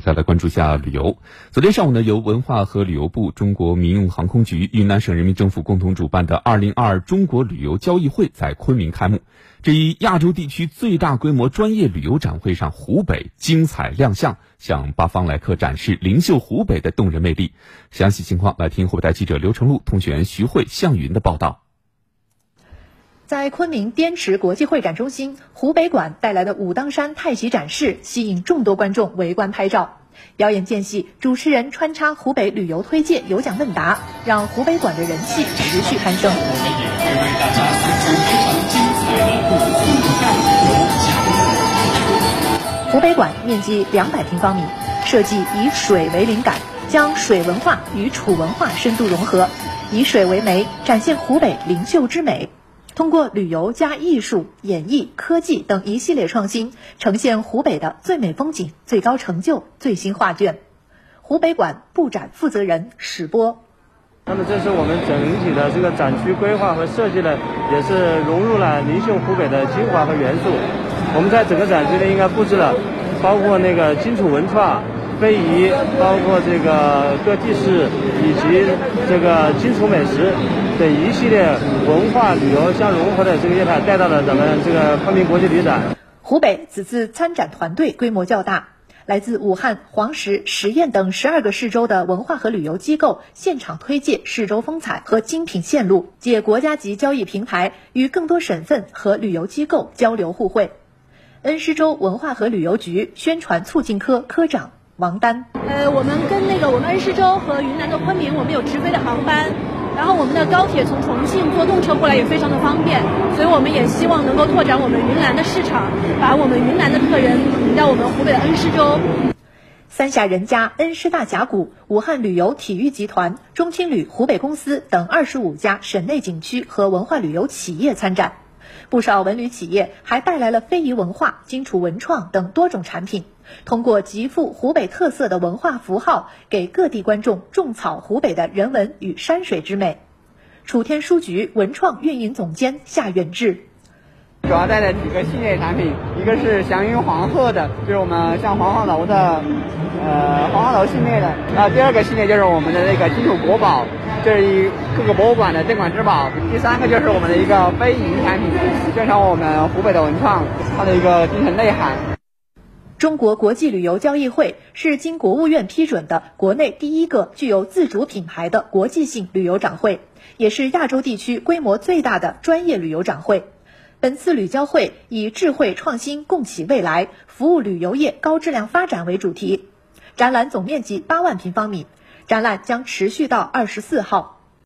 再来关注一下旅游。昨天上午呢，由文化和旅游部、中国民用航空局、云南省人民政府共同主办的“二零二二中国旅游交易会”在昆明开幕。这一亚洲地区最大规模专业旅游展会上，湖北精彩亮相，向八方来客展示灵秀湖北的动人魅力。详细情况来听湖北台记者刘成禄、通讯员徐慧、向云的报道。在昆明滇池国际会展中心，湖北馆带来的武当山太极展示吸引众多观众围观拍照。表演间隙，主持人穿插湖北旅游推介、有奖问答，让湖北馆的人气持续攀升。我们也会为大家送出非常精彩的湖北馆面积两百平方米，设计以水为灵感，将水文化与楚文化深度融合，以水为媒，展现湖北灵秀之美。通过旅游加艺术、演艺、科技等一系列创新，呈现湖北的最美风景、最高成就、最新画卷。湖北馆布展负责人史波，那么这是我们整体的这个展区规划和设计呢，也是融入了灵秀湖北的精华和元素。我们在整个展区呢，应该布置了包括那个荆楚文创。非遗，包括这个各地市以及这个荆楚美食等一系列文化旅游相融合的这个业态，带到了咱们这个昆明国际旅展。湖北此次参展团队规模较大，来自武汉、黄石、十堰等十二个市州的文化和旅游机构现场推介市州风采和精品线路，借国家级交易平台与更多省份和旅游机构交流互惠。恩施州文化和旅游局宣传促进科科长。王丹，呃，我们跟那个我们恩施州和云南的昆明，我们有直飞的航班，我们的高铁从重庆坐动车过来也非常的方便，所以我们也希望能够拓展我们云南的市场，把我们云南的客人引到我们湖北恩施州。三峡人家、恩施大峡谷、武汉旅游体育集团、中青旅湖北公司等二十五家省内景区和文化旅游企业参展，不少文旅企业还带来了非遗文化、荆楚文创等多种产品。通过极富湖北特色的文化符号，给各地观众种草湖北的人文与山水之美。楚天书局文创运营总监夏远志，主要带了几个系列产品，一个是祥云黄鹤的，就是我们像黄鹤楼的，呃，黄鹤楼系列的。那，第二个系列就是我们的那个金楚国宝，这是一各个博物馆的镇馆之宝。第三个就是我们的一个非遗产品，宣传我们湖北的文创，它的一个精神内涵。中国国际旅游交易会是经国务院批准的国内第一个具有自主品牌的国际性旅游展会，也是亚洲地区规模最大的专业旅游展会。本次旅交会以“智慧创新，共启未来，服务旅游业高质量发展”为主题，展览总面积八万平方米，展览将持续到二十四号。